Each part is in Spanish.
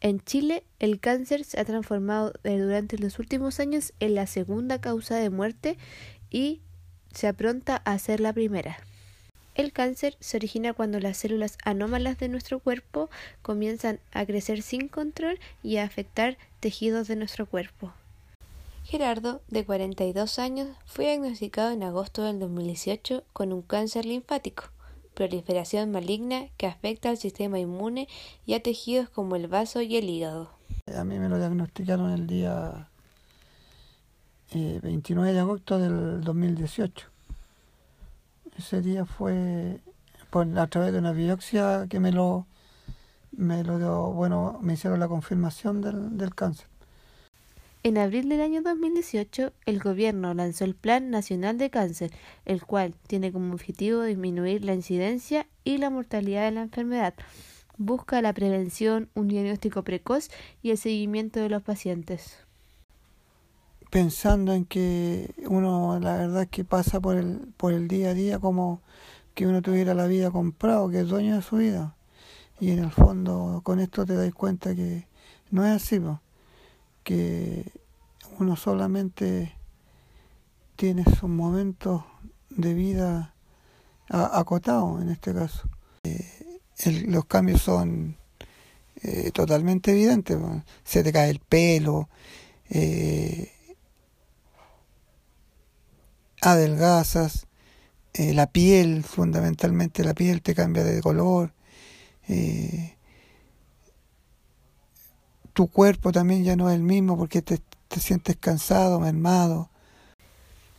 En Chile, el cáncer se ha transformado eh, durante los últimos años en la segunda causa de muerte y se apronta a ser la primera. El cáncer se origina cuando las células anómalas de nuestro cuerpo comienzan a crecer sin control y a afectar tejidos de nuestro cuerpo. Gerardo, de 42 años, fue diagnosticado en agosto del 2018 con un cáncer linfático, proliferación maligna que afecta al sistema inmune y a tejidos como el vaso y el hígado. A mí me lo diagnosticaron el día 29 eh, de agosto del 2018 ese día fue por, a través de una biopsia que me lo, me lo dio, bueno, me hicieron la confirmación del, del cáncer. En abril del año 2018, el gobierno lanzó el Plan Nacional de Cáncer, el cual tiene como objetivo disminuir la incidencia y la mortalidad de la enfermedad. Busca la prevención, un diagnóstico precoz y el seguimiento de los pacientes pensando en que uno la verdad que pasa por el, por el día a día como que uno tuviera la vida comprado, que es dueño de su vida. Y en el fondo con esto te das cuenta que no es así, que uno solamente tiene sus momentos de vida acotados en este caso. Eh, los cambios son eh, totalmente evidentes, se te cae el pelo, eh, adelgazas, la piel, fundamentalmente la piel te cambia de color, tu cuerpo también ya no es el mismo porque te, te sientes cansado, mermado.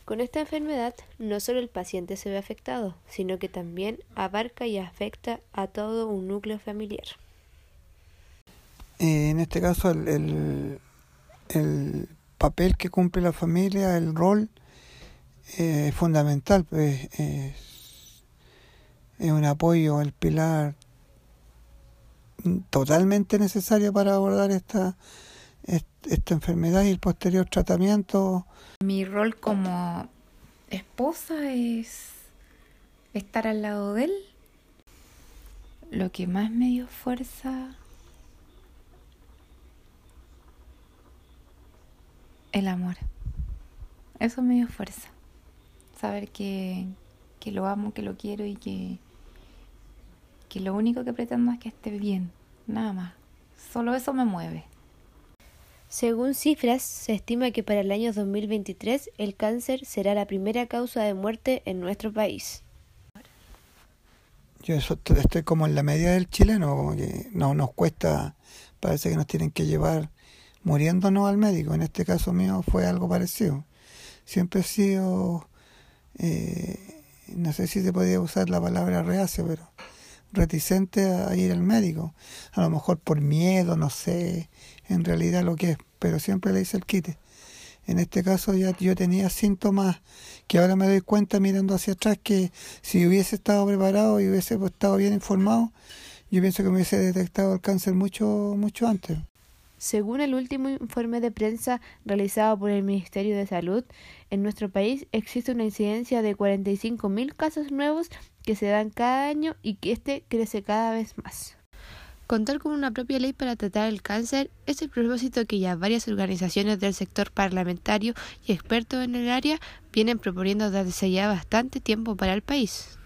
Con esta enfermedad no solo el paciente se ve afectado, sino que también abarca y afecta a todo un núcleo familiar. Eh, en este caso el, el, el, papel que cumple la familia, el rol, es fundamental, pues es, un apoyo, el pilar totalmente necesario para abordar esta, esta enfermedad y el posterior tratamiento. Mi rol como esposa es estar al lado de él. Lo que más me dio fuerza, el amor. Eso me dio fuerza saber que, que lo amo, que lo quiero y que, que lo único que pretendo es que esté bien, nada más. Solo eso me mueve. Según cifras, se estima que para el año 2023 el cáncer será la primera causa de muerte en nuestro país. Yo estoy como en la media del chileno, como que no nos cuesta, parece que nos tienen que llevar muriéndonos al médico. En este caso mío fue algo parecido. Siempre he sido eh, no sé si se podía usar la palabra reacio, pero reticente a ir al médico. A lo mejor por miedo, no sé en realidad lo que es, pero siempre le hice el quite. En este caso ya yo tenía síntomas que ahora me doy cuenta mirando hacia atrás que si hubiese estado preparado y hubiese estado bien informado, yo pienso que me hubiese detectado el cáncer mucho, mucho antes. Según el último informe de prensa realizado por el Ministerio de Salud, en nuestro país existe una incidencia de 45.000 casos nuevos que se dan cada año y que este crece cada vez más. Contar con una propia ley para tratar el cáncer es el propósito que ya varias organizaciones del sector parlamentario y expertos en el área vienen proponiendo desde ya bastante tiempo para el país.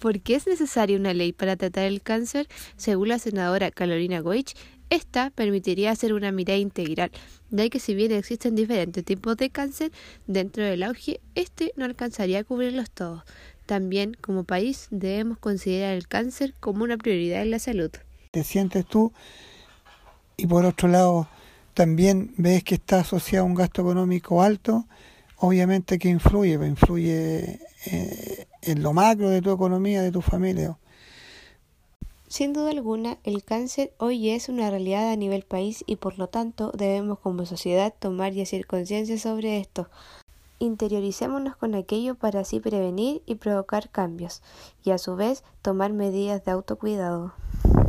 ¿Por qué es necesaria una ley para tratar el cáncer? Según la senadora Carolina Goich, esta permitiría hacer una mirada integral, ya que si bien existen diferentes tipos de cáncer dentro del auge, este no alcanzaría a cubrirlos todos. También, como país, debemos considerar el cáncer como una prioridad en la salud. ¿Te sientes tú? Y por otro lado, también ves que está asociado a un gasto económico alto, obviamente que influye, pues, influye eh, en lo macro de tu economía, de tu familia. Sin duda alguna, el cáncer hoy es una realidad a nivel país y por lo tanto debemos como sociedad tomar y hacer conciencia sobre esto. Interioricémonos con aquello para así prevenir y provocar cambios y a su vez tomar medidas de autocuidado.